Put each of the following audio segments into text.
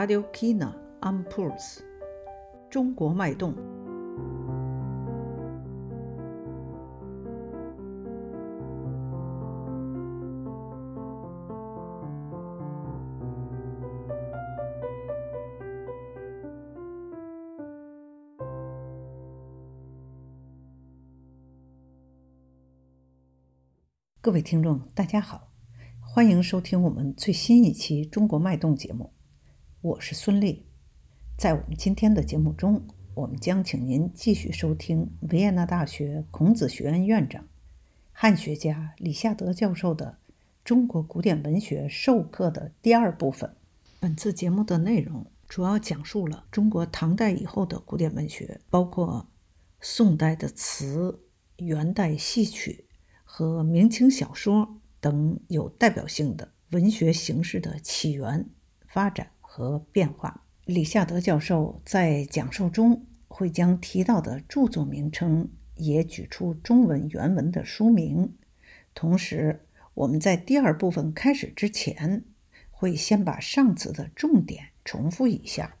Radio China am Puls，中国脉动。各位听众，大家好，欢迎收听我们最新一期《中国脉动》节目，我是孙俪。在我们今天的节目中，我们将请您继续收听维也纳大学孔子学院院长、汉学家李夏德教授的《中国古典文学授课》的第二部分。本次节目的内容主要讲述了中国唐代以后的古典文学，包括宋代的词、元代戏曲。和明清小说等有代表性的文学形式的起源、发展和变化。李夏德教授在讲授中会将提到的著作名称也举出中文原文的书名。同时，我们在第二部分开始之前，会先把上次的重点重复一下。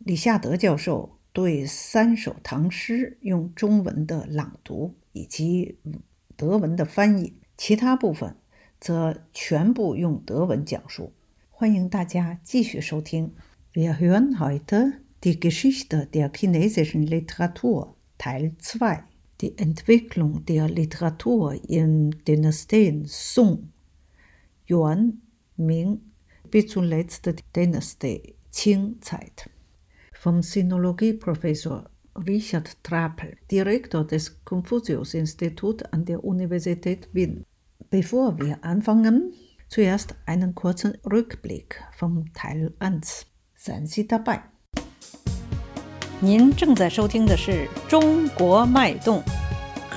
李夏德教授对三首唐诗用中文的朗读以及。德文的翻译，其他部分则全部用德文讲述。欢迎大家继续收听。Wir hören heute die Geschichte der chinesischen Literatur Teil 2. Die Entwicklung der Literatur in Dynastien Song, Yuan, Ming bis zur letzten Dynastie Qing-Zeit. Vom Sinologieprofessor Richard Trapel, Direktor des Konfuzius-Instituts an der Universität Wien. Bevor wir anfangen, zuerst einen kurzen Rückblick vom Teil 1. Seien Sie dabei. 您正在收听的是《中国脉动》，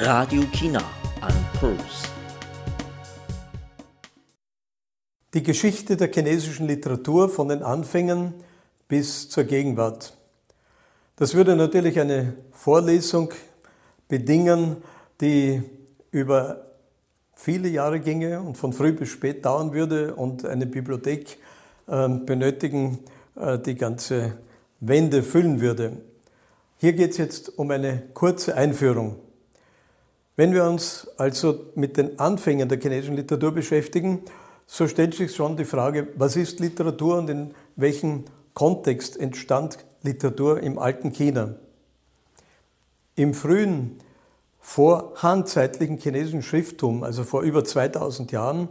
Radio China and Pulse。Die Geschichte der chinesischen Literatur von den Anfängen bis zur Gegenwart. Das würde natürlich eine Vorlesung bedingen, die über viele Jahre ginge und von früh bis spät dauern würde und eine Bibliothek ähm, benötigen, äh, die ganze Wände füllen würde. Hier geht es jetzt um eine kurze Einführung. Wenn wir uns also mit den Anfängen der chinesischen Literatur beschäftigen, so stellt sich schon die Frage, was ist Literatur und in welchem Kontext entstand Literatur im alten China. Im frühen, vorhandzeitlichen chinesischen Schrifttum, also vor über 2000 Jahren,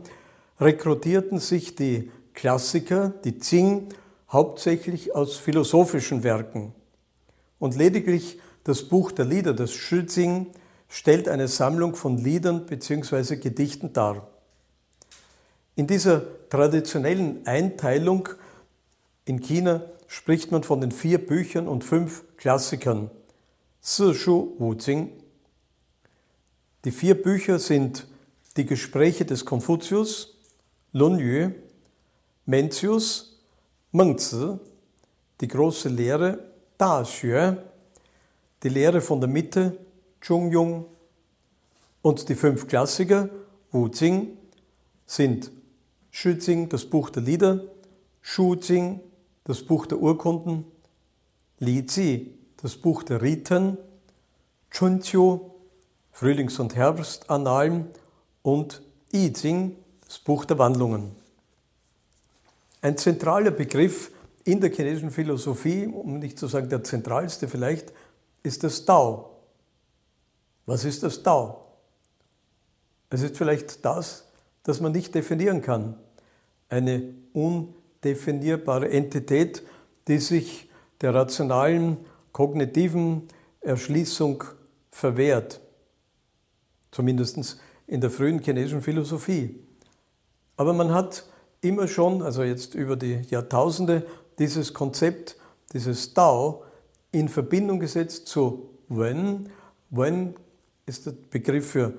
rekrutierten sich die Klassiker, die Qing, hauptsächlich aus philosophischen Werken. Und lediglich das Buch der Lieder, das Shizing, stellt eine Sammlung von Liedern bzw. Gedichten dar. In dieser traditionellen Einteilung in China spricht man von den vier Büchern und fünf Klassikern. Shu Wu Jing. Die vier Bücher sind die Gespräche des Konfuzius, Lun Yu, Mencius, Mengzi, die große Lehre, Da Xue, die Lehre von der Mitte, Zhong Yung und die fünf Klassiker, Wu Jing, sind Shu Jing, das Buch der Lieder, Shu Jing, das Buch der Urkunden, Li Zi, das Buch der Riten, Chunqiu, Frühlings- und Herbstannalen und I Ching, das Buch der Wandlungen. Ein zentraler Begriff in der chinesischen Philosophie, um nicht zu sagen der zentralste vielleicht, ist das Tao. Was ist das Tao? Es ist vielleicht das, das man nicht definieren kann. Eine un definierbare Entität, die sich der rationalen, kognitiven Erschließung verwehrt. Zumindest in der frühen chinesischen Philosophie. Aber man hat immer schon, also jetzt über die Jahrtausende, dieses Konzept, dieses Tao in Verbindung gesetzt zu Wen. Wen ist der Begriff für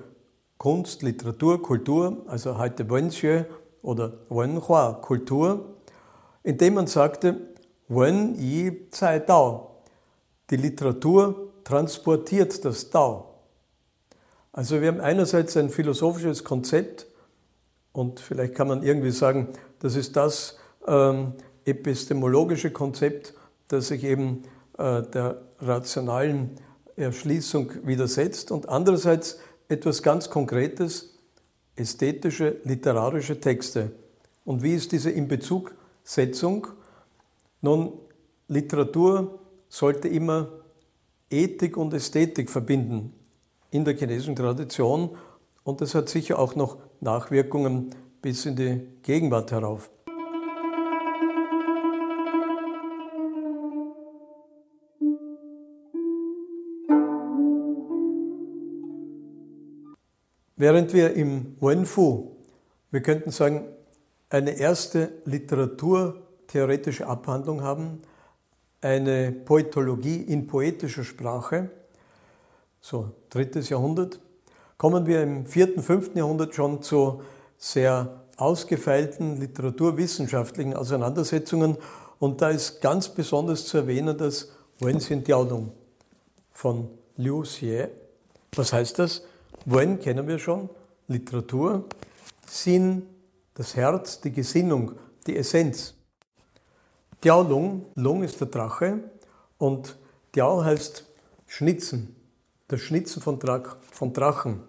Kunst, Literatur, Kultur, also heute Wenxue oder Wenhua, Kultur indem man sagte, Wen Yi Zai Dao. Die Literatur transportiert das Dao. Also wir haben einerseits ein philosophisches Konzept und vielleicht kann man irgendwie sagen, das ist das ähm, epistemologische Konzept, das sich eben äh, der rationalen Erschließung widersetzt und andererseits etwas ganz Konkretes, ästhetische, literarische Texte. Und wie ist diese Inbezugsetzung? Nun, Literatur sollte immer Ethik und Ästhetik verbinden in der chinesischen Tradition und das hat sicher auch noch Nachwirkungen bis in die Gegenwart herauf. Während wir im Wenfu, wir könnten sagen, eine erste literaturtheoretische Abhandlung haben, eine Poetologie in poetischer Sprache, so drittes Jahrhundert, kommen wir im vierten, fünften Jahrhundert schon zu sehr ausgefeilten literaturwissenschaftlichen Auseinandersetzungen und da ist ganz besonders zu erwähnen das Wenxin Diaolong von Liu Xie. Was heißt das? Wen kennen wir schon, Literatur, Sinn, das Herz, die Gesinnung, die Essenz. Diao Lung, Lung ist der Drache und Diao heißt Schnitzen, das Schnitzen von, Drach, von Drachen.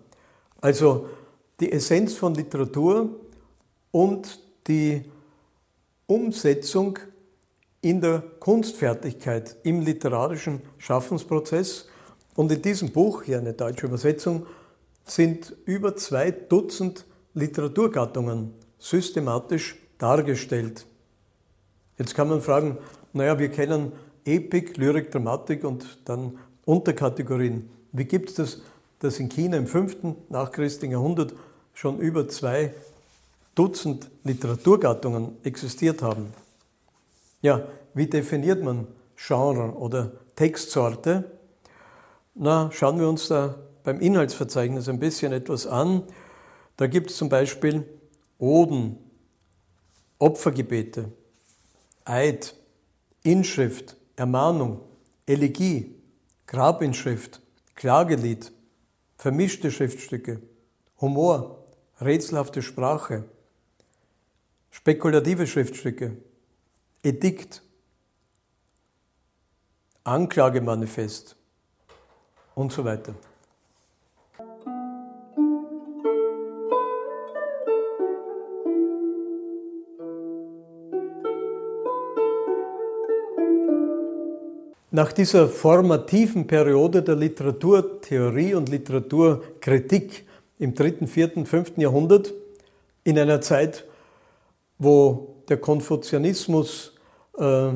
Also die Essenz von Literatur und die Umsetzung in der Kunstfertigkeit, im literarischen Schaffensprozess. Und in diesem Buch, hier eine deutsche Übersetzung, sind über zwei Dutzend Literaturgattungen systematisch dargestellt. Jetzt kann man fragen, naja, wir kennen Epik, Lyrik, Dramatik und dann Unterkategorien. Wie gibt es das, dass in China im 5. nachchristlichen Jahrhundert schon über zwei Dutzend Literaturgattungen existiert haben? Ja, wie definiert man Genre oder Textsorte? Na, schauen wir uns da beim Inhaltsverzeichnis ein bisschen etwas an. Da gibt es zum Beispiel Oden, Opfergebete, Eid, Inschrift, Ermahnung, Elegie, Grabinschrift, Klagelied, vermischte Schriftstücke, Humor, rätselhafte Sprache, spekulative Schriftstücke, Edikt, Anklagemanifest und so weiter. Nach dieser formativen Periode der Literaturtheorie und Literaturkritik im dritten, vierten, fünften Jahrhundert, in einer Zeit, wo der Konfuzianismus äh,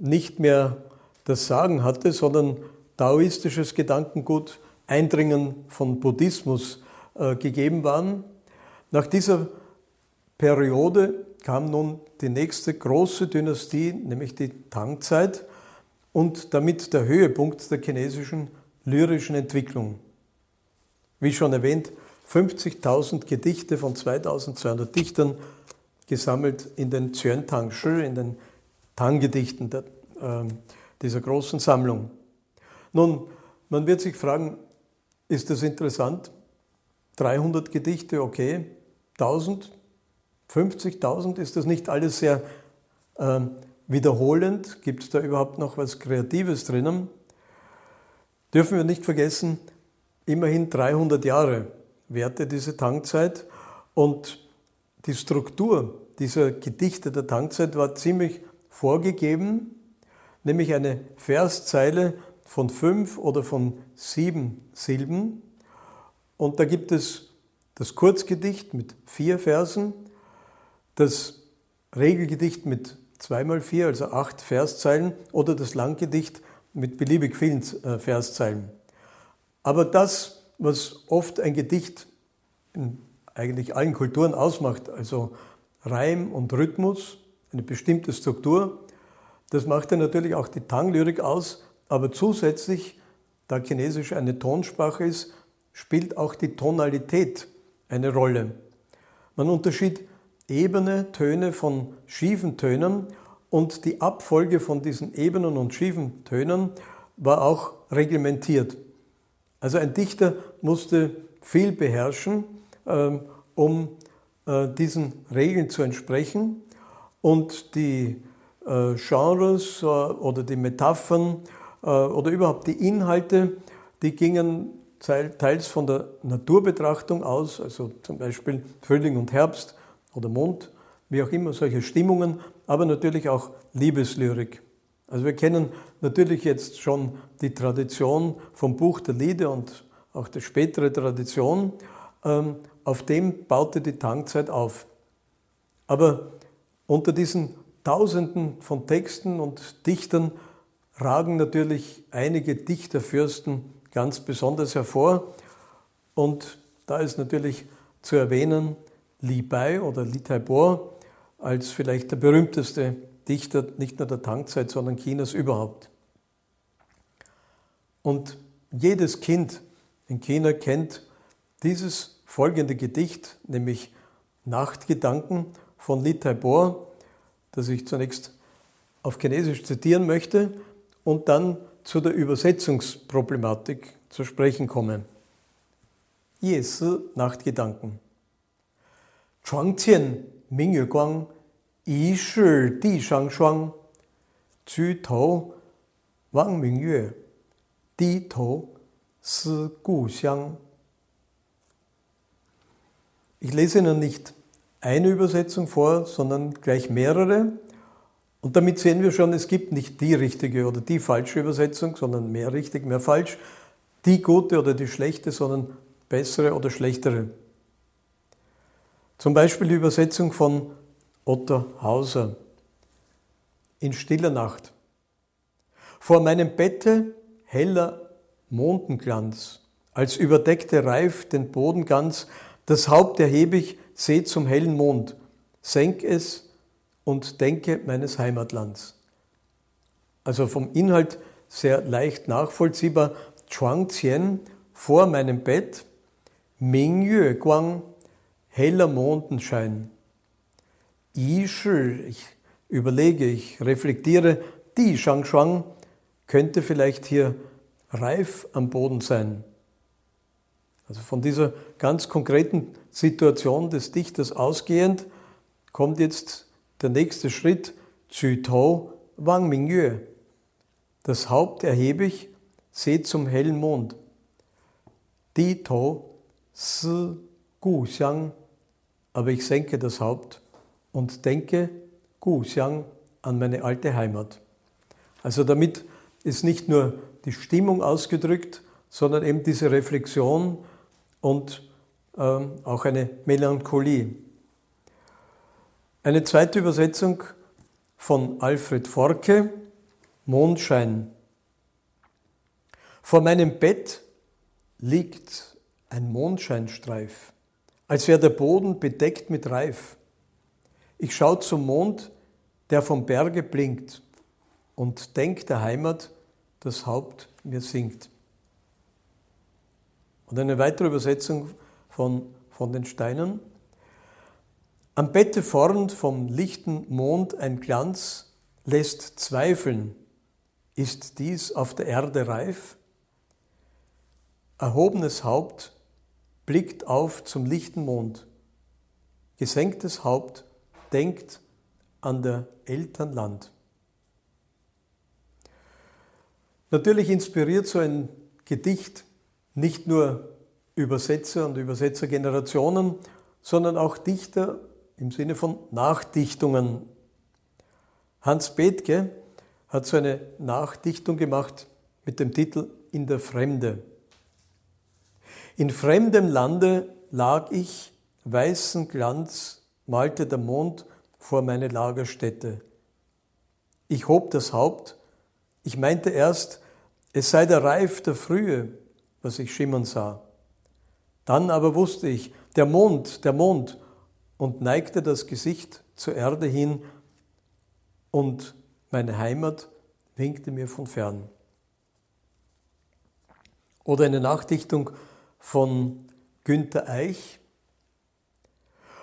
nicht mehr das Sagen hatte, sondern taoistisches Gedankengut, Eindringen von Buddhismus äh, gegeben waren. Nach dieser Periode kam nun die nächste große Dynastie, nämlich die Tangzeit, und damit der Höhepunkt der chinesischen lyrischen Entwicklung. Wie schon erwähnt, 50.000 Gedichte von 2200 Dichtern gesammelt in den Tang Shi, in den Tang-Gedichten äh, dieser großen Sammlung. Nun, man wird sich fragen, ist das interessant? 300 Gedichte, okay. 1000, 50.000, ist das nicht alles sehr äh, wiederholend? Gibt es da überhaupt noch was Kreatives drinnen? Dürfen wir nicht vergessen, immerhin 300 Jahre währte diese Tankzeit und die Struktur dieser Gedichte der Tankzeit war ziemlich vorgegeben, nämlich eine Verszeile von fünf oder von sieben Silben. Und da gibt es das Kurzgedicht mit vier Versen, das Regelgedicht mit 2 mal 4, also acht Verszeilen, oder das Langgedicht mit beliebig vielen äh, Verszeilen. Aber das, was oft ein Gedicht in eigentlich allen Kulturen ausmacht, also Reim und Rhythmus, eine bestimmte Struktur, das macht ja natürlich auch die Tang-Lyrik aus, aber zusätzlich, da Chinesisch eine Tonsprache ist, spielt auch die Tonalität eine Rolle. Man unterschied ebene Töne von schiefen Tönen und die Abfolge von diesen ebenen und schiefen Tönen war auch reglementiert. Also ein Dichter musste viel beherrschen, ähm, um äh, diesen Regeln zu entsprechen und die äh, Genres äh, oder die Metaphern oder überhaupt die Inhalte, die gingen teils von der Naturbetrachtung aus, also zum Beispiel Frühling und Herbst oder Mond, wie auch immer, solche Stimmungen, aber natürlich auch Liebeslyrik. Also wir kennen natürlich jetzt schon die Tradition vom Buch der Lieder und auch die spätere Tradition. Ähm, auf dem baute die Tangzeit auf. Aber unter diesen Tausenden von Texten und Dichtern ragen natürlich einige Dichterfürsten ganz besonders hervor. Und da ist natürlich zu erwähnen Li Bai oder Li Taibo als vielleicht der berühmteste Dichter nicht nur der Tangzeit, sondern Chinas überhaupt. Und jedes Kind in China kennt dieses folgende Gedicht, nämlich Nachtgedanken von Li Taibo, das ich zunächst auf Chinesisch zitieren möchte und dann zu der Übersetzungsproblematik zu sprechen komme. Yesi Nachtgedanken. 床前明月光，疑是地上霜。举头望明月，低头思故乡。Ich lese Ihnen nicht eine Übersetzung vor, sondern gleich mehrere. Und damit sehen wir schon, es gibt nicht die richtige oder die falsche Übersetzung, sondern mehr richtig, mehr falsch, die gute oder die schlechte, sondern bessere oder schlechtere. Zum Beispiel die Übersetzung von Otto Hauser in stiller Nacht. Vor meinem Bette heller Mondenglanz, als überdeckte Reif den Boden ganz, das Haupt erhebe ich, seh zum hellen Mond, senk es und denke meines Heimatlands. Also vom Inhalt sehr leicht nachvollziehbar. Chuang Tien vor meinem Bett, Ming Yue Guang, heller Mondenschein. Yi Shi, ich überlege, ich reflektiere, die Shang Shuang könnte vielleicht hier reif am Boden sein. Also von dieser ganz konkreten Situation des Dichters ausgehend kommt jetzt der nächste Schritt, Zü Tao Wang Mingyue. Das Haupt erhebe ich, seht zum hellen Mond. Di To Si Gu Xiang, aber ich senke das Haupt und denke Gu Xiang an meine alte Heimat. Also damit ist nicht nur die Stimmung ausgedrückt, sondern eben diese Reflexion und äh, auch eine Melancholie. Eine zweite Übersetzung von Alfred Forke, Mondschein. Vor meinem Bett liegt ein Mondscheinstreif, als wäre der Boden bedeckt mit Reif. Ich schaue zum Mond, der vom Berge blinkt, und denk der Heimat, das Haupt mir singt. Und eine weitere Übersetzung von, von den Steinen. Am Bette vorn vom lichten Mond ein Glanz lässt zweifeln, ist dies auf der Erde reif? Erhobenes Haupt blickt auf zum lichten Mond, gesenktes Haupt denkt an der Eltern Land. Natürlich inspiriert so ein Gedicht nicht nur Übersetzer und Übersetzergenerationen, sondern auch Dichter im Sinne von Nachdichtungen. Hans Bethke hat so eine Nachdichtung gemacht mit dem Titel In der Fremde. In fremdem Lande lag ich, weißen Glanz malte der Mond vor meine Lagerstätte. Ich hob das Haupt, ich meinte erst, es sei der Reif der Frühe, was ich schimmern sah. Dann aber wusste ich, der Mond, der Mond, und neigte das Gesicht zur Erde hin und meine Heimat winkte mir von fern. Oder eine Nachdichtung von Günter Eich.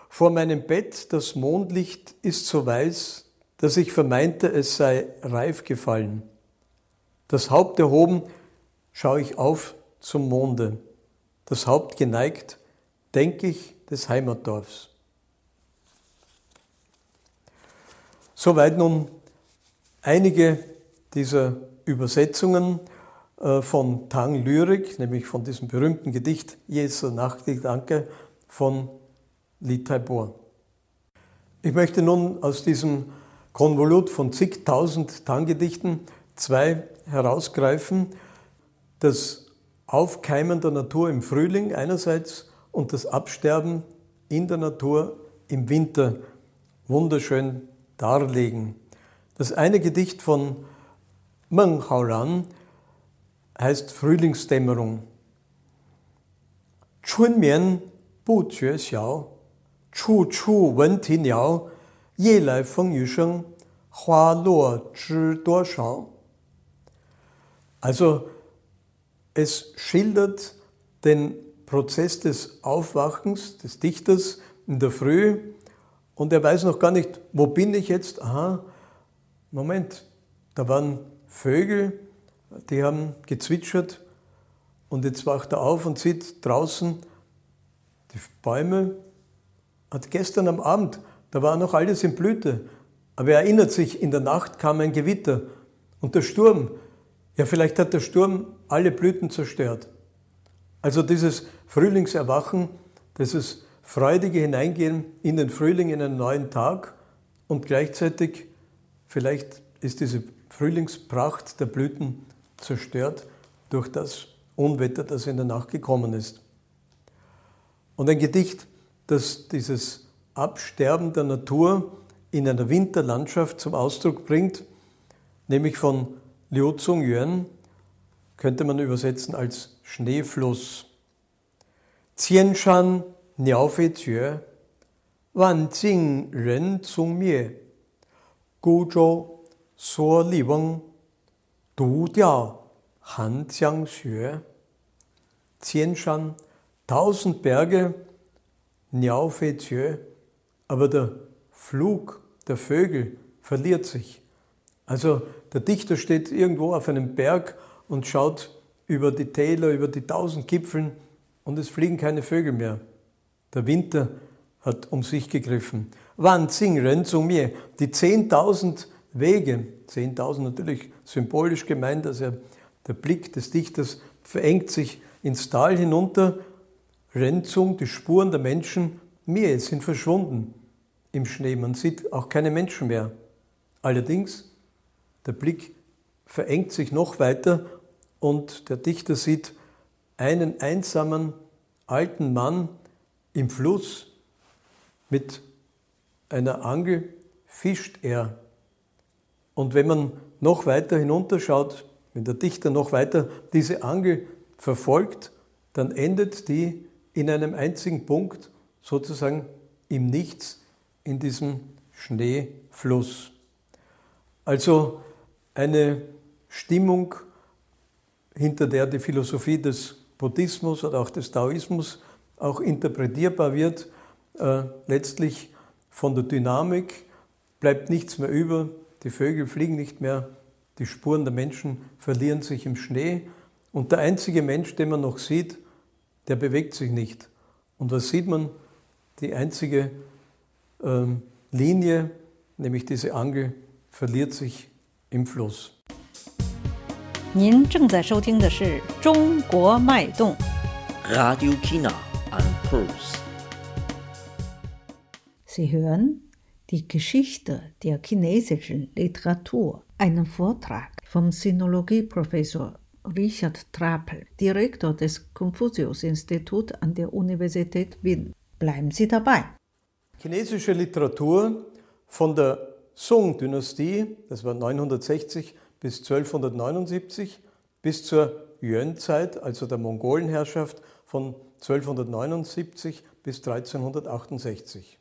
Vor meinem Bett das Mondlicht ist so weiß, dass ich vermeinte, es sei reif gefallen. Das Haupt erhoben, schaue ich auf zum Monde. Das Haupt geneigt, denke ich des Heimatdorfs. Soweit nun Einige dieser Übersetzungen von Tang Lyrik, nämlich von diesem berühmten Gedicht Jesu Nachtgedanke von Li Taibo. Ich möchte nun aus diesem Konvolut von zigtausend Tang-Gedichten zwei herausgreifen. Das Aufkeimen der Natur im Frühling einerseits und das Absterben in der Natur im Winter wunderschön darlegen. Das eine Gedicht von Meng Haoran heißt Frühlingsdämmerung. Chunmian Bu Jue Xiao, Chu Chu Wen Ti Niao, Ye Lai Feng Yu Sheng, Hua Luo Zhi Duo Shao. Also, es schildert den Prozess des Aufwachens des Dichters in der Früh und er weiß noch gar nicht, wo bin ich jetzt? Aha, Moment, da waren Vögel, die haben gezwitschert und jetzt wacht er auf und sieht draußen die Bäume. Hat gestern am Abend, da war noch alles in Blüte, aber er erinnert sich, in der Nacht kam ein Gewitter und der Sturm. Ja, vielleicht hat der Sturm alle Blüten zerstört. Also dieses Frühlingserwachen, dieses freudige Hineingehen in den Frühling, in einen neuen Tag und gleichzeitig vielleicht ist diese Frühlingspracht der Blüten zerstört durch das Unwetter, das in der Nacht gekommen ist. Und ein Gedicht, das dieses Absterben der Natur in einer Winterlandschaft zum Ausdruck bringt, nämlich von Liu Zhongyuan, könnte man übersetzen als Schneefluss. Qianshan Niao Fei Jue, Wan Jing Ren Zong Mie, Gu Suo Li Weng, Du Diao Han Jiang Xue. Qianshan, tausend Berge, Niao Fei Jue, aber der Flug der Vögel verliert sich. Also der Dichter steht irgendwo auf einem Berg und schaut über die Täler, über die tausend Gipfeln und es fliegen keine Vögel mehr. Der Winter hat um sich gegriffen. Wan Xing Ren zu mir, die zehntausend Wege, zehntausend natürlich symbolisch gemeint, also der Blick des Dichters verengt sich ins Tal hinunter. Renzung, die Spuren der Menschen, mir sind verschwunden im Schnee. Man sieht auch keine Menschen mehr. Allerdings, der Blick verengt sich noch weiter und der Dichter sieht einen einsamen alten Mann im Fluss mit einer Angel fischt er. Und wenn man noch weiter hinunterschaut, wenn der Dichter noch weiter diese Angel verfolgt, dann endet die in einem einzigen Punkt, sozusagen im Nichts, in diesem Schneefluss. Also eine Stimmung, hinter der die Philosophie des Buddhismus oder auch des Taoismus auch interpretierbar wird. Äh, letztlich von der Dynamik bleibt nichts mehr über, die Vögel fliegen nicht mehr, die Spuren der Menschen verlieren sich im Schnee und der einzige Mensch, den man noch sieht, der bewegt sich nicht. Und was sieht man? Die einzige ähm, Linie, nämlich diese Angel, verliert sich im Fluss. 您正在收听的是《中国脉动》。 Radio China and Pulse. Sie hören die Geschichte der chinesischen Literatur, einen Vortrag vom Sinologieprofessor Richard Trapel, Direktor des Konfuzius-Instituts an der Universität Wien. Bleiben Sie dabei. Chinesische Literatur von der Song-Dynastie, das war 960 bis 1279, bis zur Yuan-Zeit, also der Mongolenherrschaft von 1279 bis 1368.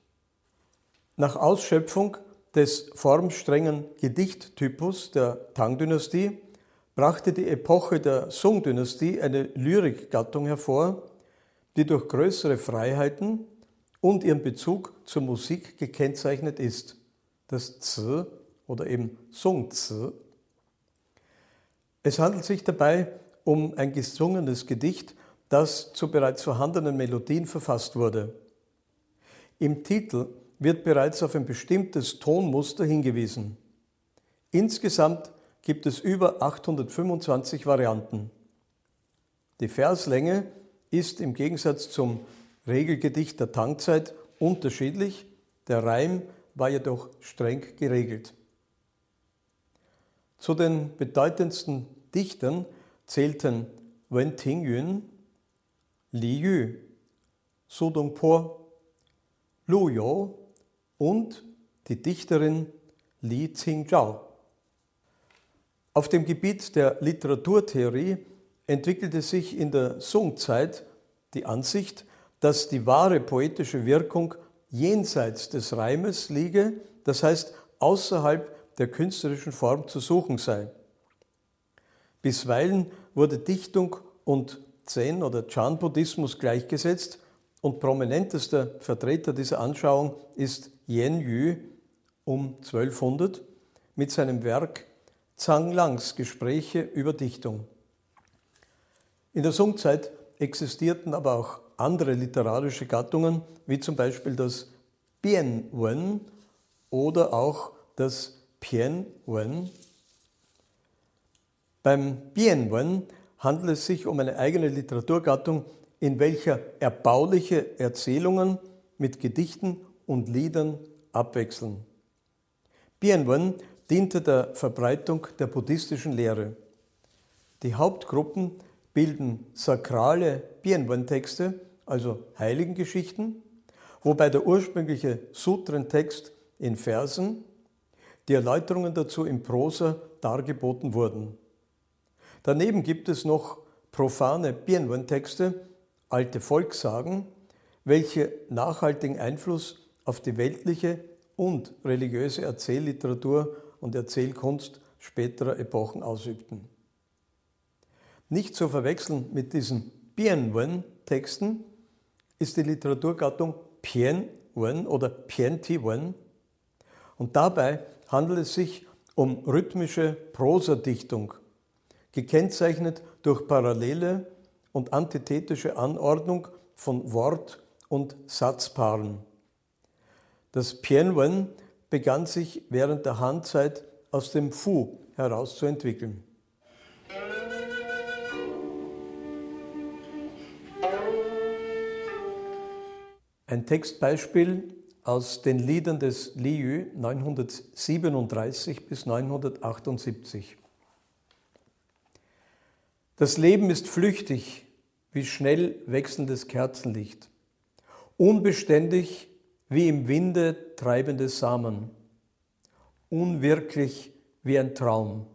Nach Ausschöpfung des formstrengen Gedichttypus der Tang-Dynastie brachte die Epoche der Song-Dynastie eine Lyrikgattung hervor, die durch größere Freiheiten und ihren Bezug zur Musik gekennzeichnet ist. Das Zi oder eben Song-Zi. Es handelt sich dabei um ein gesungenes Gedicht, das zu bereits vorhandenen Melodien verfasst wurde. Im Titel wird bereits auf ein bestimmtes Tonmuster hingewiesen. Insgesamt gibt es über 825 Varianten. Die Verslänge ist im Gegensatz zum Regelgedicht der Tangzeit unterschiedlich, der Reim war jedoch streng geregelt. Zu den bedeutendsten Dichtern zählten Wen Tingyun, Li Yu, Su Dongpo, Lu You und die Dichterin Li Qingzhao. Auf dem Gebiet der Literaturtheorie entwickelte sich in der Song-Zeit die Ansicht, dass die wahre poetische Wirkung jenseits des Reimes liege, das heißt außerhalb der künstlerischen Form zu suchen sei. Bisweilen wurde Dichtung und Zen- oder Chan-Buddhismus gleichgesetzt und prominentester Vertreter dieser Anschauung ist Yen Yu um 1200 mit seinem Werk Zhang Langs Gespräche über Dichtung. In der Songzeit existierten aber auch andere literarische Gattungen, wie zum Beispiel das Bianwen oder auch das Pianwen. Beim Bianwen handelt es sich um eine eigene Literaturgattung, in welcher erbauliche Erzählungen mit Gedichten und Liedern abwechseln. Bianwen diente der Verbreitung der buddhistischen Lehre. Die Hauptgruppen bilden sakrale Bianwen-Texte, also Heiligengeschichten, wobei der ursprüngliche Sutrentext in Versen, die Erläuterungen dazu in Prosa dargeboten wurden. Daneben gibt es noch profane Bianwen-Texte, alte Volkssagen, welche nachhaltigen Einfluss auf die weltliche und religiöse Erzählliteratur und Erzählkunst späterer Epochen ausübten. Nicht zu verwechseln mit diesen Bianwen-Texten ist die Literaturgattung Pianwen oder Piantiwen. Und dabei handelt es sich um rhythmische Prosadichtung, gekennzeichnet durch parallele und antithetische Anordnung von Wort- und Satzpaaren. Das Pianwen begann sich während der Han-Zeit aus dem Fu herauszuentwickeln. Ein Textbeispiel aus den Liedern des Liu 937 bis 978. Das Leben ist flüchtig wie schnell wechselndes Kerzenlicht, unbeständig wie im Winde treibende Samen, unwirklich wie ein Traum,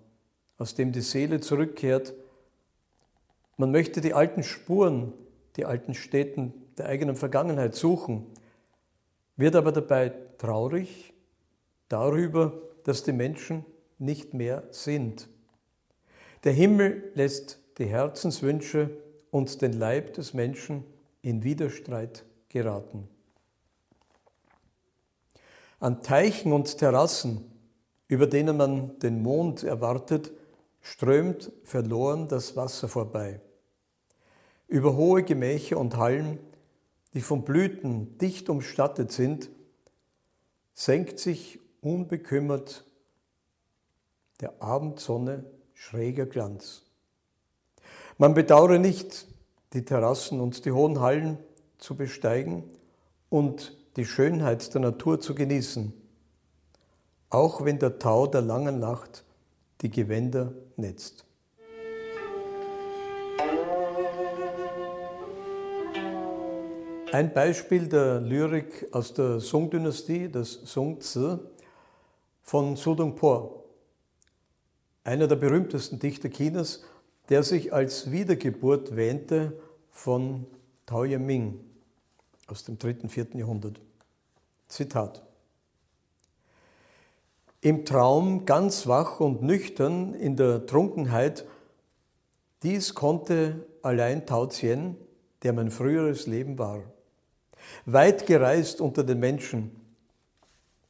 aus dem die Seele zurückkehrt. Man möchte die alten Spuren, die alten Städten der eigenen Vergangenheit suchen, wird aber dabei traurig darüber, dass die Menschen nicht mehr sind. Der Himmel lässt die Herzenswünsche und den Leib des Menschen in Widerstreit geraten. An Teichen und Terrassen, über denen man den Mond erwartet, strömt verloren das Wasser vorbei. Über hohe Gemächer und Hallen, die von Blüten dicht umstattet sind, senkt sich unbekümmert der Abendsonne schräger Glanz. Man bedauere nicht, die Terrassen und die hohen Hallen zu besteigen und die Schönheit der Natur zu genießen, auch wenn der Tau der langen Nacht die Gewänder netzt. Ein Beispiel der Lyrik aus der Song-Dynastie, das Song-Zi von Su Dongpo, einer der berühmtesten Dichter Chinas, der sich als Wiedergeburt wähnte von Tao Yaming aus dem 3. 4. Jahrhundert. Zitat. Im Traum ganz wach und nüchtern in der Trunkenheit, dies konnte allein Tao Zien, der mein früheres Leben war. Weit gereist unter den Menschen,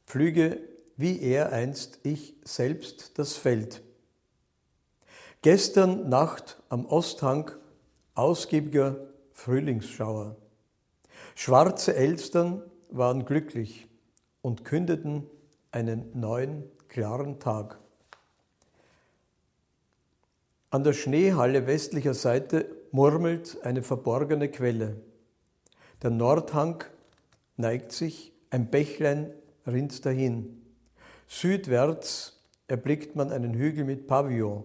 pflüge wie er einst ich selbst das Feld. Gestern Nacht am Osthang ausgiebiger Frühlingsschauer. Schwarze Elstern waren glücklich und kündeten einen neuen, klaren Tag. An der Schneehalle westlicher Seite murmelt eine verborgene Quelle. Der Nordhang neigt sich, ein Bächlein rinnt dahin. Südwärts erblickt man einen Hügel mit Pavillon.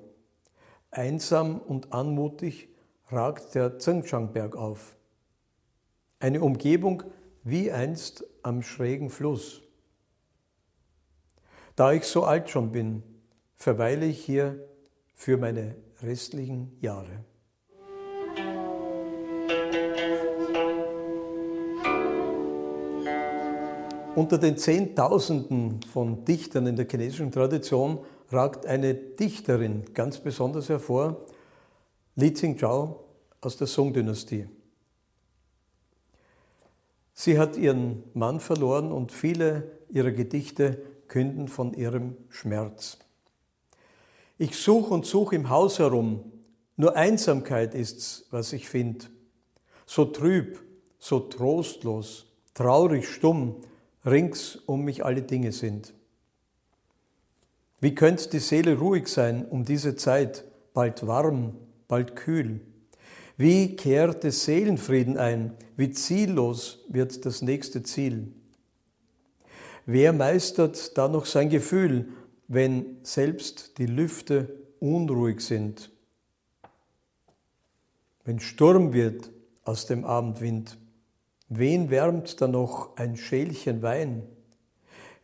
Einsam und anmutig ragt der Zengchangberg auf. Eine Umgebung wie einst am schrägen Fluss. Da ich so alt schon bin, verweile ich hier für meine restlichen Jahre. Unter den Zehntausenden von Dichtern in der chinesischen Tradition ragt eine Dichterin ganz besonders hervor, Li Qingzhao aus der Song-Dynastie. Sie hat ihren Mann verloren und viele ihrer Gedichte künden von ihrem Schmerz. Ich suche und suche im Haus herum, nur Einsamkeit ist's, was ich find. So trüb, so trostlos, traurig, stumm, rings um mich alle Dinge sind. Wie könnte die Seele ruhig sein um diese Zeit, bald warm, bald kühl? Wie kehrt es Seelenfrieden ein? Wie ziellos wird das nächste Ziel? Wer meistert da noch sein Gefühl, wenn selbst die Lüfte unruhig sind? Wenn Sturm wird aus dem Abendwind, wen wärmt da noch ein Schälchen Wein?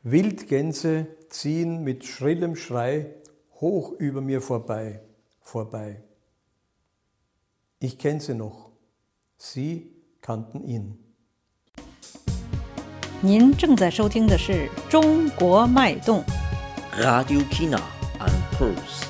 Wildgänse ziehen mit schrillem Schrei hoch über mir vorbei, vorbei. Ich kenne sie noch. Sie kannten ihn. 您正在收听的是《中国脉动》。 Radio China und Pulse.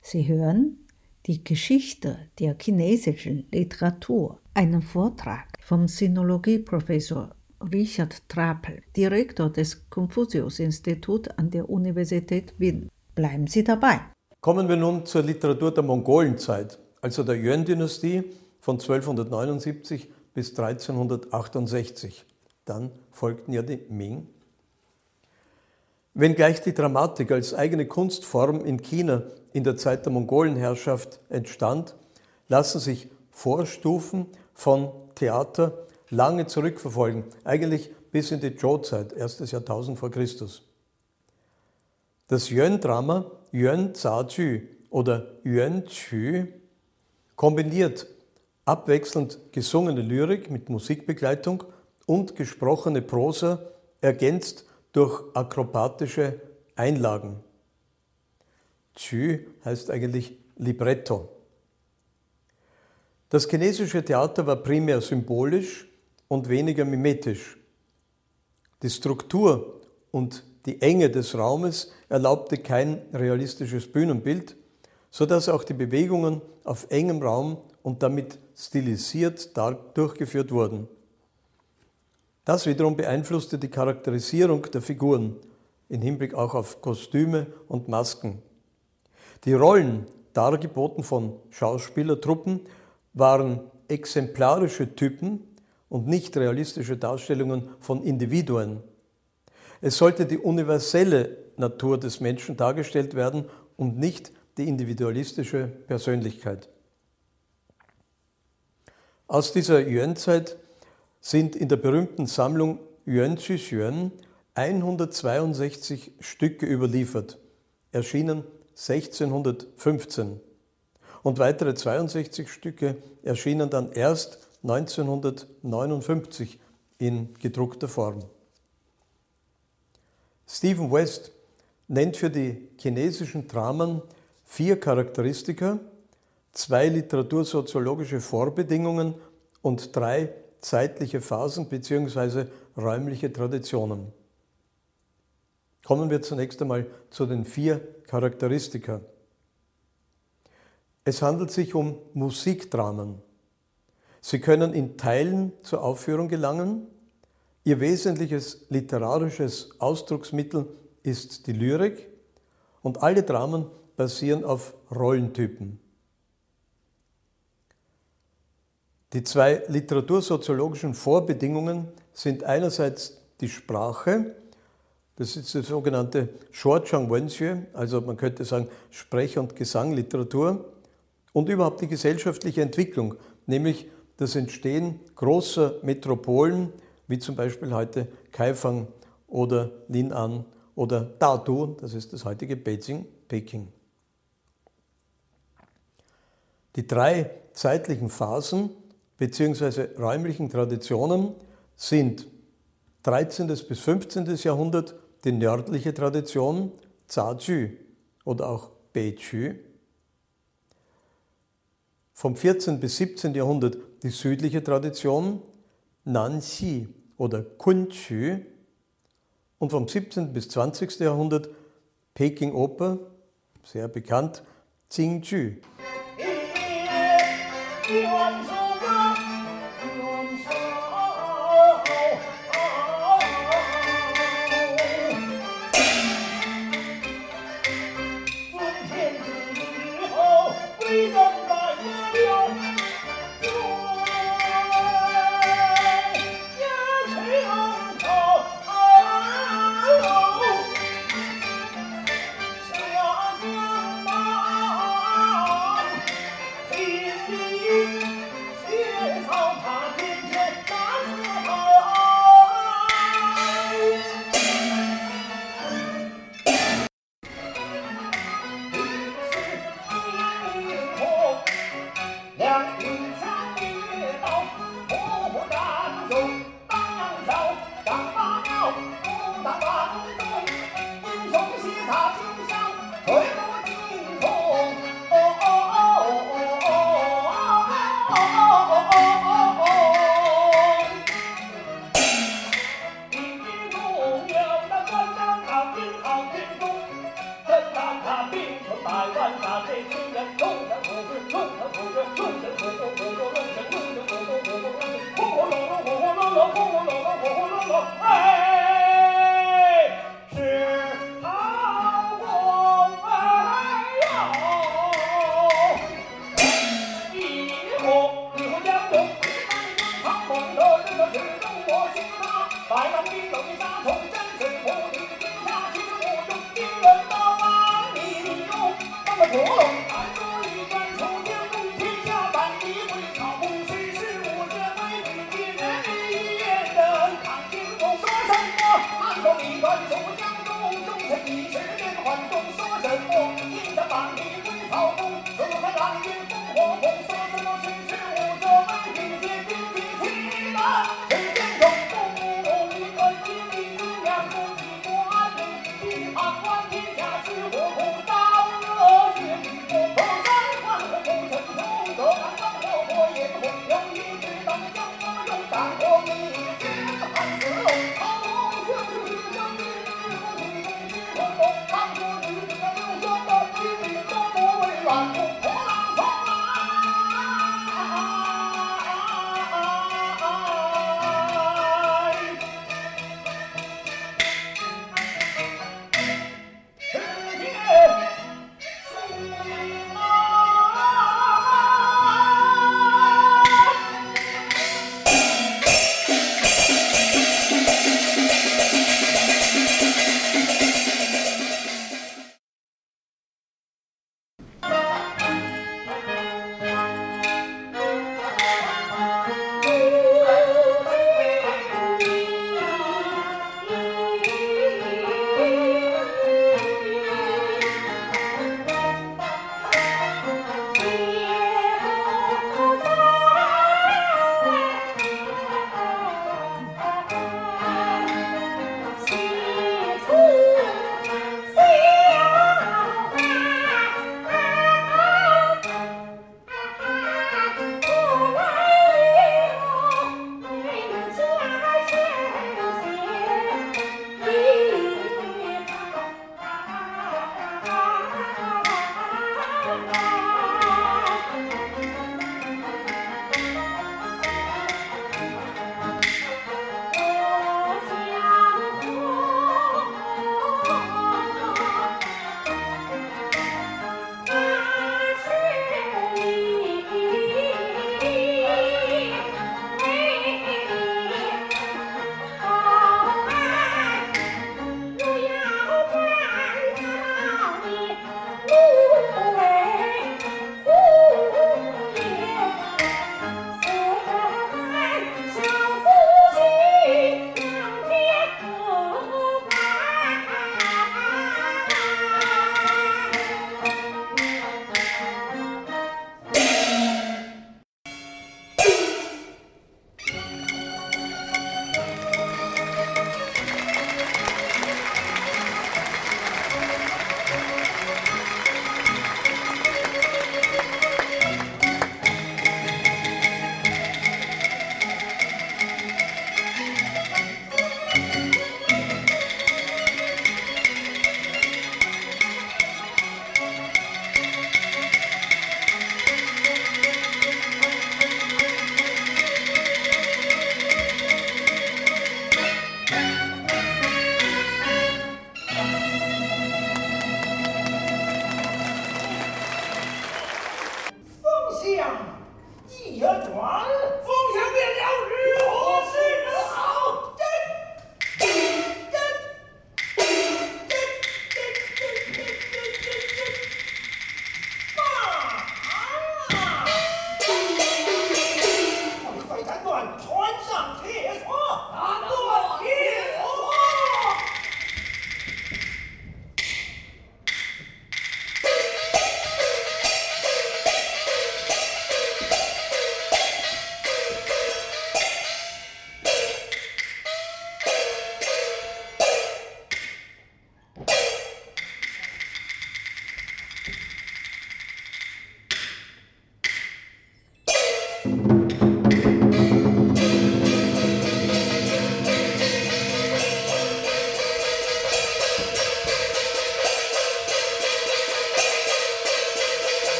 Sie hören die Geschichte der chinesischen Literatur, einen Vortrag vom Sinologieprofessor Richard Trapel, Direktor des Konfuzius-Instituts an der Universität Wien. Bleiben Sie dabei. Kommen wir nun zur Literatur der Mongolenzeit, also der Yuan-Dynastie von 1279 bis 1368. Dann folgten ja die Ming. Wenngleich die Dramatik als eigene Kunstform in China in der Zeit der Mongolenherrschaft entstand, lassen sich Vorstufen von Theater lange zurückverfolgen, eigentlich bis in die Zhou-Zeit, erstes Jahrtausend vor Christus. Das Yuan-Drama Yuan Zaju oder Yuan Qu kombiniert abwechselnd gesungene Lyrik mit Musikbegleitung und gesprochene Prosa, ergänzt durch akrobatische Einlagen. Qu heißt eigentlich Libretto. Das chinesische Theater war primär symbolisch und weniger mimetisch. Die Struktur und die Enge des Raumes erlaubte kein realistisches Bühnenbild, sodass auch die Bewegungen auf engem Raum und damit stilisiert durchgeführt wurden. Das wiederum beeinflusste die Charakterisierung der Figuren im Hinblick auch auf Kostüme und Masken. Die Rollen, dargeboten von Schauspielertruppen, waren exemplarische Typen und nicht realistische Darstellungen von Individuen. Es sollte die universelle Natur des Menschen dargestellt werden und nicht die individualistische Persönlichkeit. Aus dieser Yuan-Zeit sind in der berühmten Sammlung Yuan Yuan 162 Stücke überliefert, erschienen 1615. Und weitere 62 Stücke erschienen dann erst 1959 in gedruckter Form. Stephen West nennt für die chinesischen Dramen vier Charakteristika, zwei literatursoziologische Vorbedingungen und drei zeitliche Phasen bzw. räumliche Traditionen. Kommen wir zunächst einmal zu den vier Charakteristika. Es handelt sich um Musikdramen. Sie können in Teilen zur Aufführung gelangen. Ihr wesentliches literarisches Ausdrucksmittel ist die Lyrik und alle Dramen basieren auf Rollentypen. Die zwei literatursoziologischen Vorbedingungen sind einerseits die Sprache Das ist die sogenannte Short Wenxue, also man könnte sagen Sprech- und Gesangliteratur und überhaupt die gesellschaftliche Entwicklung, nämlich das Entstehen großer Metropolen, wie zum Beispiel heute Kaifang oder Lin'an oder Dadu, das ist das heutige Beijing, Peking. Die drei zeitlichen Phasen bzw. räumlichen Traditionen sind 13. bis 15. Jahrhundert die nördliche Tradition Zaju oder auch Beiju. Vom 14. bis 17. Jahrhundert die südliche Tradition Nanxi oder Kunqu und vom 17. bis 20. Jahrhundert Peking Oper, sehr bekannt, Jingju.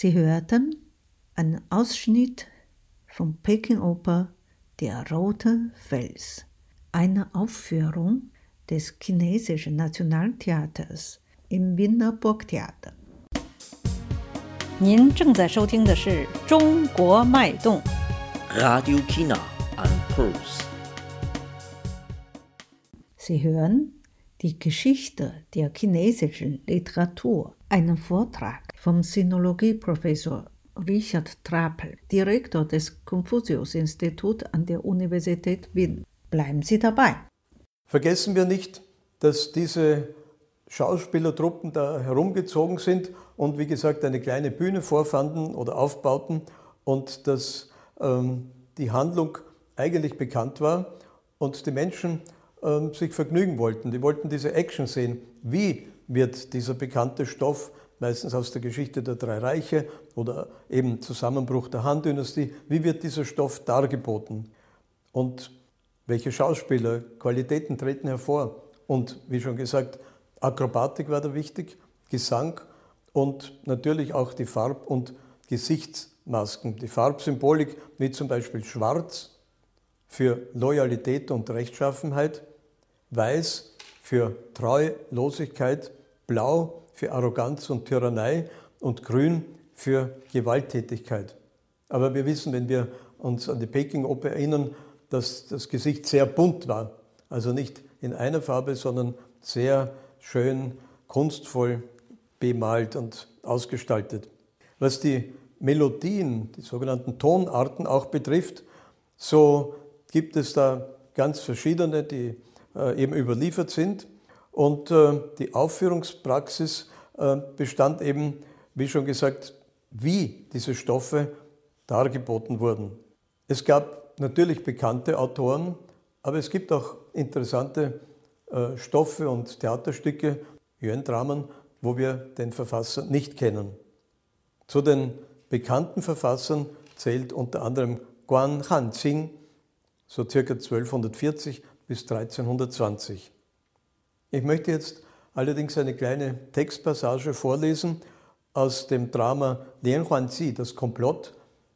Sie hörten einen Ausschnitt vom Peking-Oper Der rote Fels, eine Aufführung des chinesischen Nationaltheaters im Wiener Burgtheater. 您正在收听的是中国脉动。 Radio China and Pulse. Sie hören die Geschichte der chinesischen Literatur, einen Vortrag vom Sinologieprofessor Richard Trapel, Direktor des Konfuzius-Instituts an der Universität Wien. Bleiben Sie dabei. Vergessen wir nicht, dass diese Schauspielertruppen da herumgezogen sind und wie gesagt eine kleine Bühne vorfanden oder aufbauten und dass ähm, die Handlung eigentlich bekannt war und die Menschen ähm, sich vergnügen wollten. Die wollten diese Action sehen. Wie wird dieser bekannte Stoff, meistens aus der Geschichte der drei Reiche oder eben Zusammenbruch der Han-Dynastie, wie wird dieser Stoff dargeboten? Und welche Schauspieler, Qualitäten treten hervor? Und wie schon gesagt, Akrobatik war da wichtig, Gesang und natürlich auch die Farb- und Gesichtsmasken. Die Farbsymbolik, wie zum Beispiel Schwarz für Loyalität und Rechtschaffenheit, Weiß für Treulosigkeit, Blau für Arroganz und Tyrannei und Grün für Gewalttätigkeit. Aber wir wissen, wenn wir uns an die Peking-Oper erinnern, dass das Gesicht sehr bunt war. Also nicht in einer Farbe, sondern sehr schön, kunstvoll bemalt und ausgestaltet. Was die Melodien, die sogenannten Tonarten auch betrifft, so gibt es da ganz verschiedene, die äh, eben überliefert sind. Und äh, die Aufführungspraxis bestand eben, wie schon gesagt, wie diese Stoffe dargeboten wurden. Es gab natürlich bekannte Autoren, aber es gibt auch interessante äh, Stoffe und Theaterstücke, Yuan-Dramen, wo wir den Verfasser nicht kennen. Zu den bekannten Verfassern zählt unter anderem Guan Hanqing, so circa 1240 bis 1320. Ich möchte jetzt allerdings eine kleine Textpassage vorlesen aus dem Drama Lian Huanzi, das Komplott,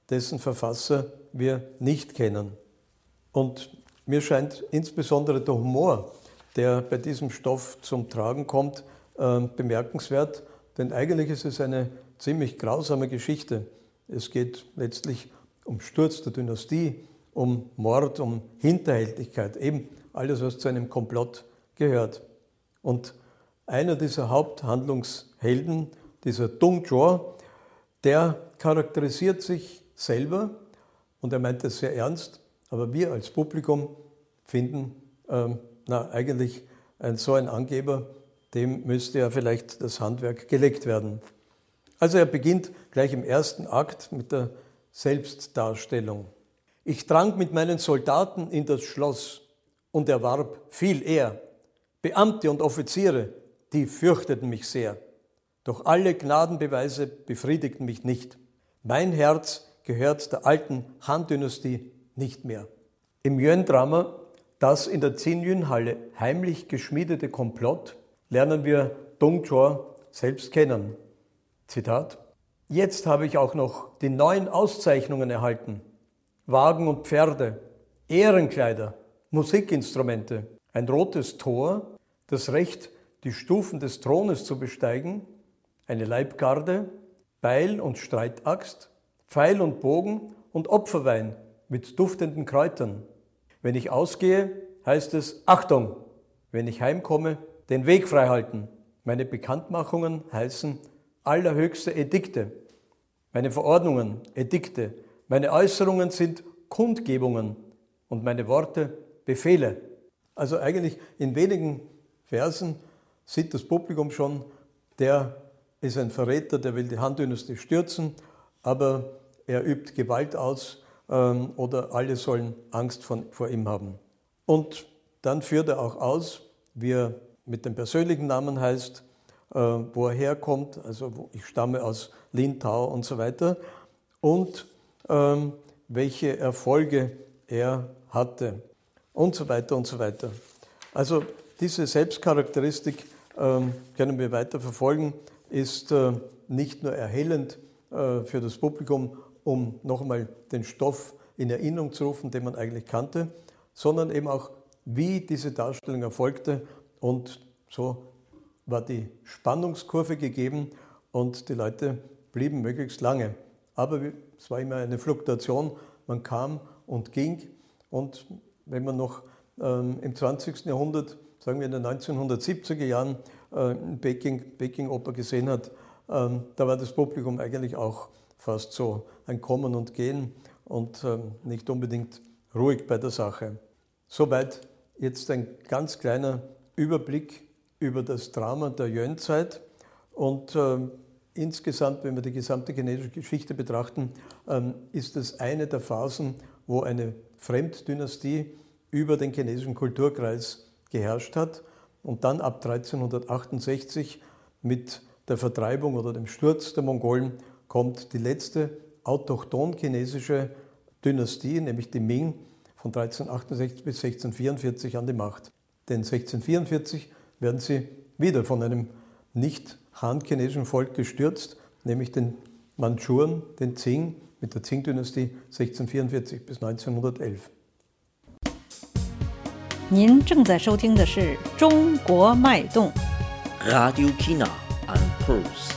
dessen Verfasser wir nicht kennen. Und mir scheint insbesondere der Humor, der bei diesem Stoff zum Tragen kommt, äh, bemerkenswert, denn eigentlich ist es eine ziemlich grausame Geschichte. Es geht letztlich um Sturz der Dynastie, um Mord, um Hinterhältigkeit, eben alles, was zu einem Komplott gehört. Und einer dieser Haupthandlungshelden, dieser Dong Zhuo, der charakterisiert sich selber und er meint es sehr ernst, aber wir als Publikum finden, ähm, na, eigentlich ein, so ein Angeber, dem müsste ja vielleicht das Handwerk gelegt werden. Also er beginnt gleich im ersten Akt mit der Selbstdarstellung. Ich drang mit meinen Soldaten in das Schloss und erwarb viel Ehr. Beamte und Offiziere, die fürchteten mich sehr. Doch alle Gnadenbeweise befriedigten mich nicht. Mein Herz gehört der alten Han-Dynastie nicht mehr. Im Yuan-Drama, das in der Zingyun-Halle heimlich geschmiedete Komplott, lernen wir Dong Chor selbst kennen. Zitat. Jetzt habe ich auch noch die neuen Auszeichnungen erhalten. Wagen und Pferde, Ehrenkleider, Musikinstrumente, ein rotes Tor, das Recht, die Stufen des Thrones zu besteigen, eine Leibgarde, Beil und Streitaxt, Pfeil und Bogen und Opferwein mit duftenden Kräutern. Wenn ich ausgehe, heißt es Achtung, wenn ich heimkomme, den Weg frei halten. Meine Bekanntmachungen heißen allerhöchste Edikte. Meine Verordnungen, Edikte, meine Äußerungen sind Kundgebungen und meine Worte Befehle. Also eigentlich in wenigen Versen sieht das Publikum schon, der ist ein Verräter, der will die Han-Dynastie stürzen, aber er übt Gewalt aus ähm, oder alle sollen Angst von, vor ihm haben. Und dann führt er auch aus, wie er mit dem persönlichen Namen heißt, äh, wo er herkommt, also ich stamme aus Lintau und so weiter, und ähm, welche Erfolge er hatte und so weiter und so weiter. Also diese Selbstcharakteristik können wir weiter verfolgen, ist äh, nicht nur erhellend äh, für das Publikum, um nochmal den Stoff in Erinnerung zu rufen, den man eigentlich kannte, sondern eben auch, wie diese Darstellung erfolgte und so war die Spannungskurve gegeben und die Leute blieben möglichst lange. Aber es war immer eine Fluktuation, man kam und ging und wenn man noch ähm, im 20. Jahrhundert, sagen wir in den 1970er Jahren, äh, Peking, Peking Oper gesehen hat, ähm, da war das Publikum eigentlich auch fast so ein Kommen und Gehen und ähm, nicht unbedingt ruhig bei der Sache. Soweit jetzt ein ganz kleiner Überblick über das Drama der Yuan-Zeit und ähm, insgesamt, wenn wir die gesamte chinesische Geschichte betrachten, ähm, ist es eine der Phasen, wo eine Fremddynastie über den chinesischen Kulturkreis geherrscht hat und dann ab 1368 mit der Vertreibung oder dem Sturz der Mongolen kommt die letzte autochthon chinesische Dynastie, nämlich die Ming, von 1368 bis 1644 an die Macht. Denn 1644 werden sie wieder von einem nicht han-chinesischen Volk gestürzt, nämlich den Mandschuren, den Qing, mit der Qing-Dynastie 1644 bis 1911. 您正在收听的是《中国脉动》。 Radio China and Pulse.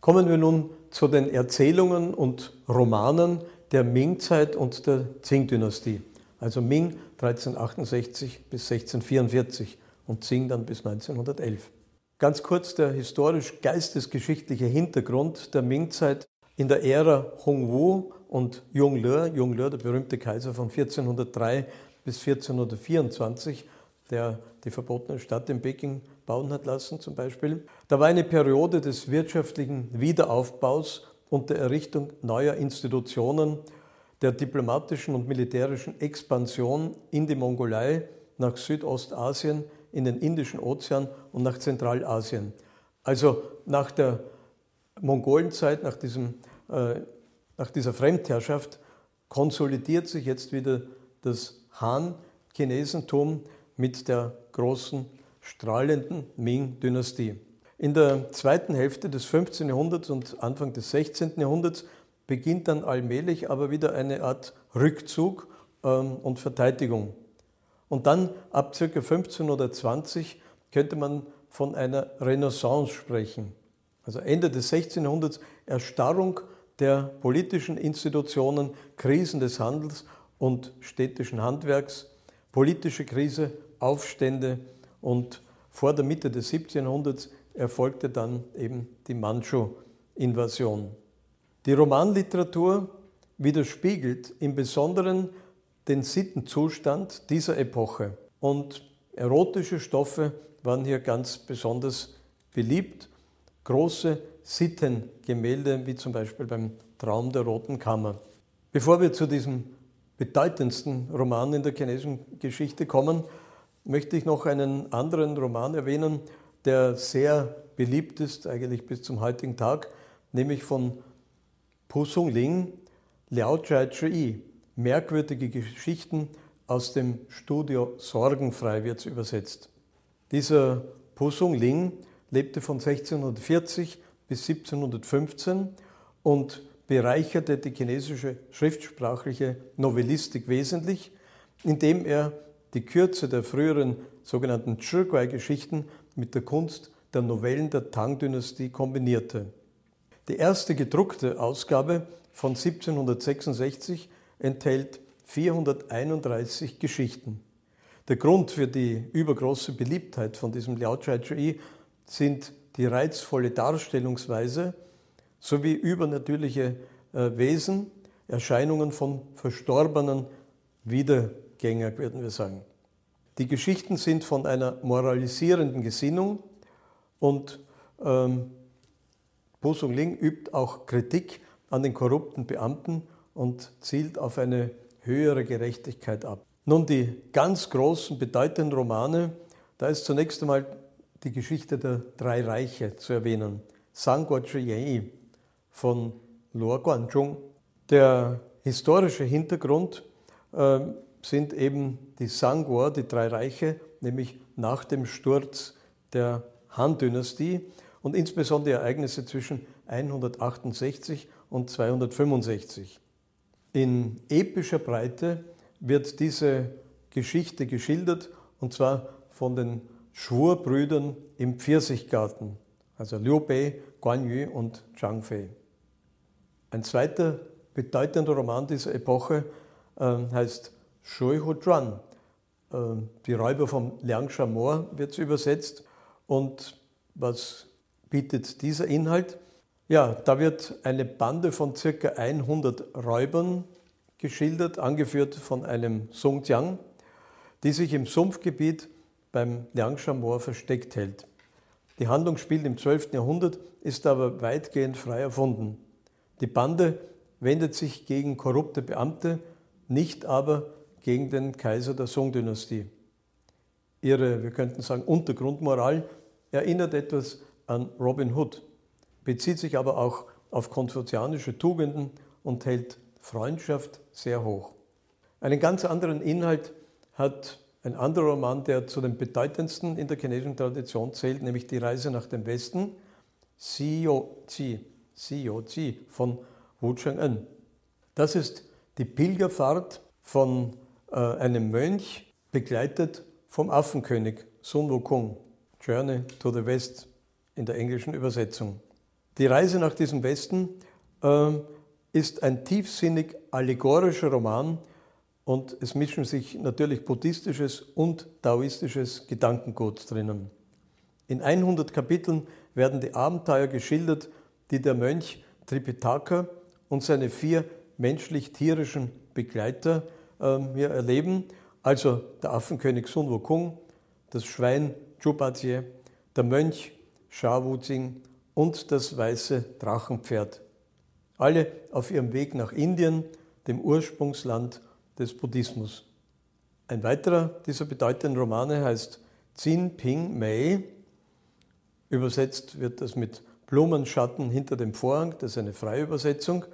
Kommen wir nun zu den Erzählungen und Romanen der Ming-Zeit und der Qing-Dynastie. Also Ming 1368 bis 1644 und Qing dann bis 1911. Ganz kurz der historisch-geistesgeschichtliche Hintergrund der Ming-Zeit. In der Ära Hongwu und Yongle, Yongle, der berühmte Kaiser von 1403 bis 1424, der die verbotene Stadt in Peking bauen hat lassen zum Beispiel. Da war eine Periode des wirtschaftlichen Wiederaufbaus und der Errichtung neuer Institutionen, der diplomatischen und militärischen Expansion in die Mongolei, nach Südostasien, in den Indischen Ozean und nach Zentralasien. Also nach der Mongolenzeit, nach, diesem, äh, nach dieser Fremdherrschaft, konsolidiert sich jetzt wieder das Han-Chinesentum mit der großen, strahlenden Ming-Dynastie. In der zweiten Hälfte des 15. Jahrhunderts und Anfang des 16. Jahrhunderts beginnt dann allmählich aber wieder eine Art Rückzug ähm, und Verteidigung. Und dann ab ca. 15 oder 20 könnte man von einer Renaissance sprechen. Also Ende des 16. Jahrhunderts Erstarrung der politischen Institutionen, Krisen des Handels und städtischen Handwerks, politische Krise, Aufstände und vor der Mitte des 17. Jahrhunderts erfolgte dann eben die Manchu-Invasion. Die Romanliteratur widerspiegelt im Besonderen den Sittenzustand dieser Epoche und erotische Stoffe waren hier ganz besonders beliebt. Große Sittengemälde, wie zum Beispiel beim Traum der Roten Kammer. Bevor wir zu diesem bedeutendsten Roman in der chinesischen Geschichte kommen, möchte ich noch einen anderen Roman erwähnen, der sehr beliebt ist, eigentlich bis zum heutigen Tag, nämlich von Pu Sung Ling, Liao Chai Chi, Merkwürdige Geschichten aus dem Studio Sorgenfrei wird übersetzt. Dieser Pu Sung Ling lebte von 1640 bis 1715 und bereicherte die chinesische schriftsprachliche Novellistik wesentlich, indem er die Kürze der früheren sogenannten Chirguai-Geschichten mit der Kunst der Novellen der Tang-Dynastie kombinierte. Die erste gedruckte Ausgabe von 1766 enthält 431 Geschichten. Der Grund für die übergroße Beliebtheit von diesem Liao Chai Chui sind die reizvolle Darstellungsweise sowie übernatürliche äh, Wesen, Erscheinungen von verstorbenen Wiedergängern, würden wir sagen. Die Geschichten sind von einer moralisierenden Gesinnung und ähm, Po Sung Ling übt auch Kritik an den korrupten Beamten und zielt auf eine höhere Gerechtigkeit ab. Nun die ganz großen, bedeutenden Romane, da ist zunächst einmal die Geschichte der drei Reiche zu erwähnen. Sangguo Yi von Luo Guanzhong. Der historische Hintergrund äh, sind eben die Sangguo, die drei Reiche, nämlich nach dem Sturz der Han-Dynastie und insbesondere Ereignisse zwischen 168 und 265. In epischer Breite wird diese Geschichte geschildert und zwar von den Schwurbrüdern im Pfirsichgarten, also Liu Bei, Guan Yu und Zhang Fei. Ein zweiter bedeutender Roman dieser Epoche äh, heißt Shui Hu Zhuan. Äh, die Räuber vom Liangsha Moor wird es übersetzt. Und was bietet dieser Inhalt? Ja, da wird eine Bande von circa 100 Räubern geschildert, angeführt von einem Song Jiang, die sich im Sumpfgebiet beim Liangsha Moor versteckt hält. Die Handlung spielt im 12. Jahrhundert, ist aber weitgehend frei erfunden. Die Bande wendet sich gegen korrupte Beamte, nicht aber gegen den Kaiser der Song-Dynastie. Ihre, wir könnten sagen, Untergrundmoral erinnert etwas an Robin Hood, bezieht sich aber auch auf konfuzianische Tugenden und hält Freundschaft sehr hoch. Einen ganz anderen Inhalt hat ein anderer Roman, der zu den bedeutendsten in der chinesischen Tradition zählt, nämlich Die Reise nach dem Westen, Xiyo Ji von Wu Cheng-en. Das ist die Pilgerfahrt von äh, einem Mönch, begleitet vom Affenkönig Sun Wukong. Journey to the West in der englischen Übersetzung. Die Reise nach diesem Westen äh, ist ein tiefsinnig allegorischer Roman und es mischen sich natürlich buddhistisches und taoistisches Gedankengut drinnen. In 100 Kapiteln werden die Abenteuer geschildert, die der Mönch Tripitaka und seine vier menschlich-tierischen Begleiter äh, hier erleben, also der Affenkönig Sun Wukong, das Schwein Chubatie, der Mönch Sha Wuzing und das weiße Drachenpferd. Alle auf ihrem Weg nach Indien, dem Ursprungsland des Buddhismus. Ein weiterer dieser bedeutenden Romane heißt Zin Ping Mei. Übersetzt wird das mit Blumenschatten hinter dem Vorhang, das ist eine freie Übersetzung.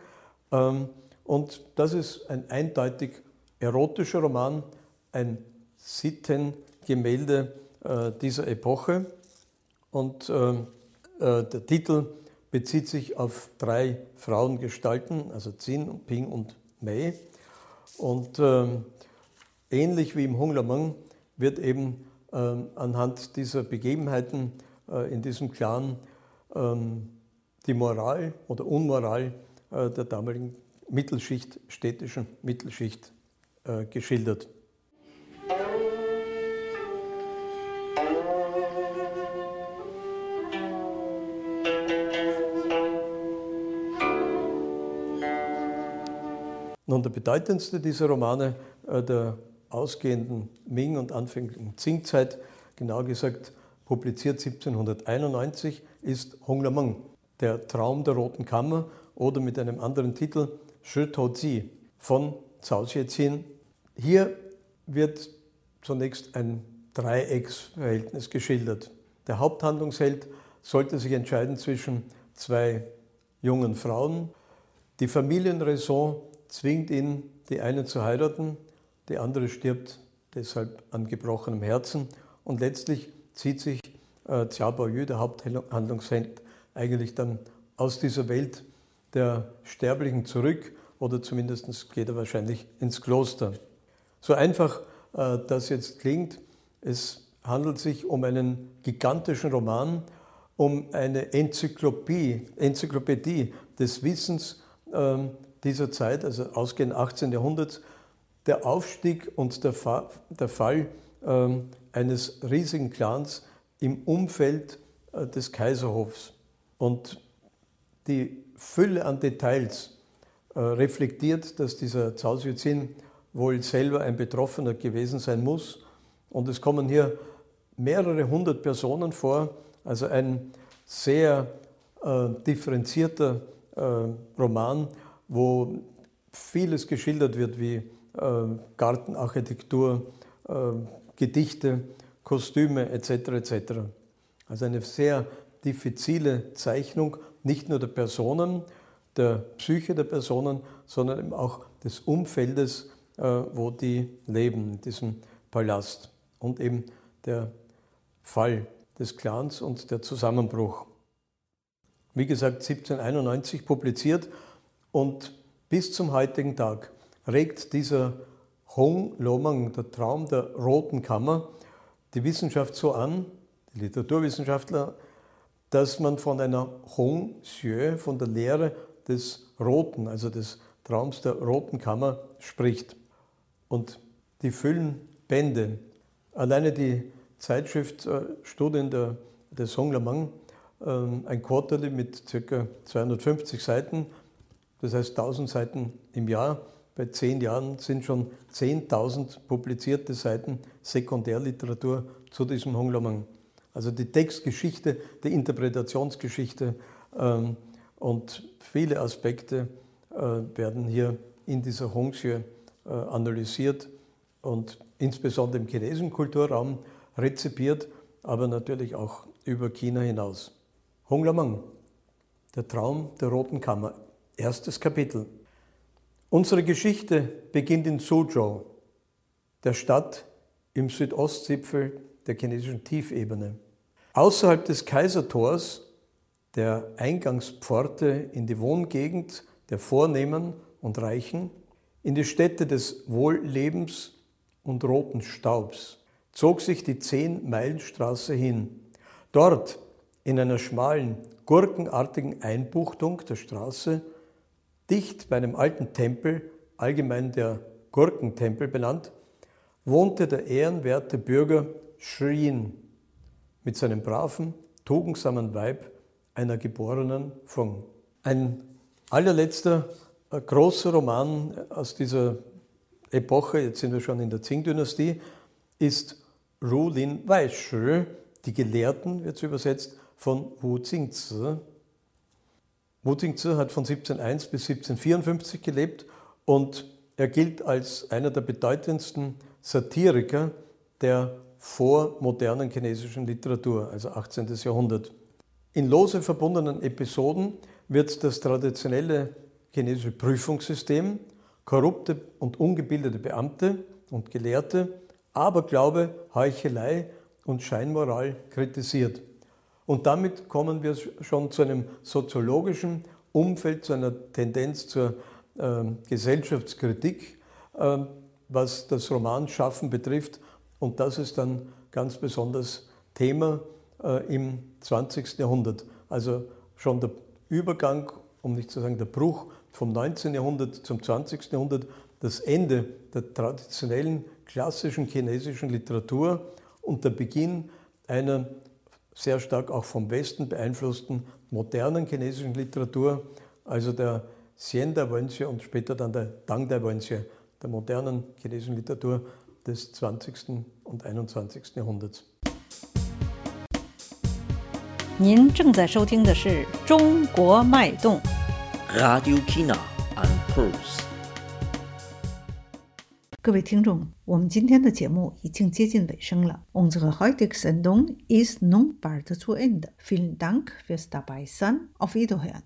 Ähm, und das ist ein eindeutig erotischer Roman, ein Sittengemälde äh, dieser Epoche. Und ähm, äh, der Titel bezieht sich auf drei Frauengestalten, also Zin, Ping und Mei. Und ähm, ähnlich wie im Honglamang wird eben ähm, anhand dieser Begebenheiten äh, in diesem Clan die Moral oder Unmoral der damaligen Mittelschicht, städtischen Mittelschicht geschildert. Nun, der bedeutendste dieser Romane äh, der ausgehenden Ming- und anfänglichen Qing-Zeit, genau gesagt publiziert 1791, ist Hong Lameng, der Traum der Roten Kammer oder mit einem anderen Titel Shi Tou Zi von Zhao Xieqin. Hier wird zunächst ein Dreiecksverhältnis geschildert. Der Haupthandlungsheld sollte sich entscheiden zwischen zwei jungen Frauen. Die Familienraison zwingt ihn, die eine zu heiraten, die andere stirbt deshalb an gebrochenem Herzen und letztlich zieht sich äh, Xiao Baoyu, der Haupthandlungsheld, eigentlich dann aus dieser Welt der Sterblichen zurück oder zumindest geht er wahrscheinlich ins Kloster. So einfach äh, das jetzt klingt, es handelt sich um einen gigantischen Roman, um eine Enzyklopädie, Enzyklopädie des Wissens äh, dieser Zeit, also ausgehend 18. Jahrhunderts, der Aufstieg und der, Fa der Fall äh, eines riesigen Clans im Umfeld äh, des Kaiserhofs. Und die Fülle an Details äh, reflektiert, dass dieser Zhao Xuzin wohl selber ein Betroffener gewesen sein muss. Und es kommen hier mehrere hundert Personen vor, also ein sehr äh, differenzierter äh, Roman, wo vieles geschildert wird wie äh, Gartenarchitektur, äh, Gedichte, Kostüme etc. etc. Also eine sehr diffizile Zeichnung, nicht nur der Personen, der Psyche der Personen, sondern eben auch des Umfeldes, äh, wo die leben, in diesem Palast. Und eben der Fall des Clans und der Zusammenbruch. Wie gesagt, 1791 publiziert und bis zum heutigen Tag regt dieser Hong Lomang, der Traum der Roten Kammer, die Wissenschaft so an, die Literaturwissenschaftler, dass man von einer Hong Xue, von der Lehre des Roten, also des Traums der Roten Kammer spricht. Und die füllen Bände. Alleine die Zeitschrift Studien der, des Hong Lamang, ähm, ein Quarterly mit ca. 250 Seiten, das heißt 1000 Seiten im Jahr. Bei zehn Jahren sind schon 10.000 publizierte Seiten Sekundärliteratur zu diesem Hong Lamang. Also die Textgeschichte, die Interpretationsgeschichte ähm, und viele Aspekte äh, werden hier in dieser Hongxue äh, analysiert und insbesondere im chinesischen Kulturraum rezipiert, aber natürlich auch über China hinaus. Hong Lamang, der Traum der Roten Kammer, erstes Kapitel. Unsere Geschichte beginnt in Suzhou, der Stadt im Südostzipfel der chinesischen Tiefebene. Außerhalb des Kaisertors, der Eingangspforte in die Wohngegend der Vornehmen und Reichen, in die Städte des Wohllebens und roten Staubs, zog sich die Zehn-Meilen-Straße hin. Dort, in einer schmalen, gurkenartigen Einbuchtung der Straße, dicht bei einem alten Tempel, allgemein der Gurkentempel benannt, wohnte der ehrenwerte Bürger Shrien mit seinem braven, tugendsamen Weib, einer geborenen Feng. Ein allerletzter äh, großer Roman aus dieser Epoche, jetzt sind wir schon in der Qing-Dynastie, ist Ru Lin Weishi, die Gelehrten, wird es übersetzt, von Wu Jingzi. Wu Jingzi hat von 1701 bis 1754 gelebt und er gilt als einer der bedeutendsten Satiriker der vormodernen chinesischen Literatur, also 18. Jahrhundert. In lose verbundenen Episoden wird das traditionelle chinesische Prüfungssystem, korrupte und ungebildete Beamte und Gelehrte, Aberglaube, Heuchelei und Scheinmoral kritisiert. Und damit kommen wir schon zu einem soziologischen Umfeld, zu einer Tendenz zur äh, Gesellschaftskritik, äh, was das Romanschaffen betrifft und das ist dann ganz besonders Thema äh, im 20. Jahrhundert. Also schon der Übergang, um nicht zu sagen der Bruch vom 19. Jahrhundert zum 20. Jahrhundert, das Ende der traditionellen klassischen chinesischen Literatur und der Beginn einer sehr stark auch vom Westen beeinflussten modernen chinesischen Literatur, also der Xian Dai Wenxue und später dann der Dang Dai Wenxue, der modernen chinesischen Literatur, des 20. und 21. Jahrhunderts. 您正在收听的是《中国脉动》。 Radio China and Pulse. 各位听众，我们今天的节目已经接近尾声了。Unsere heutige Sendung ist nun bald zu Ende. Vielen Dank fürs Dabeisein. Auf Wiederhören.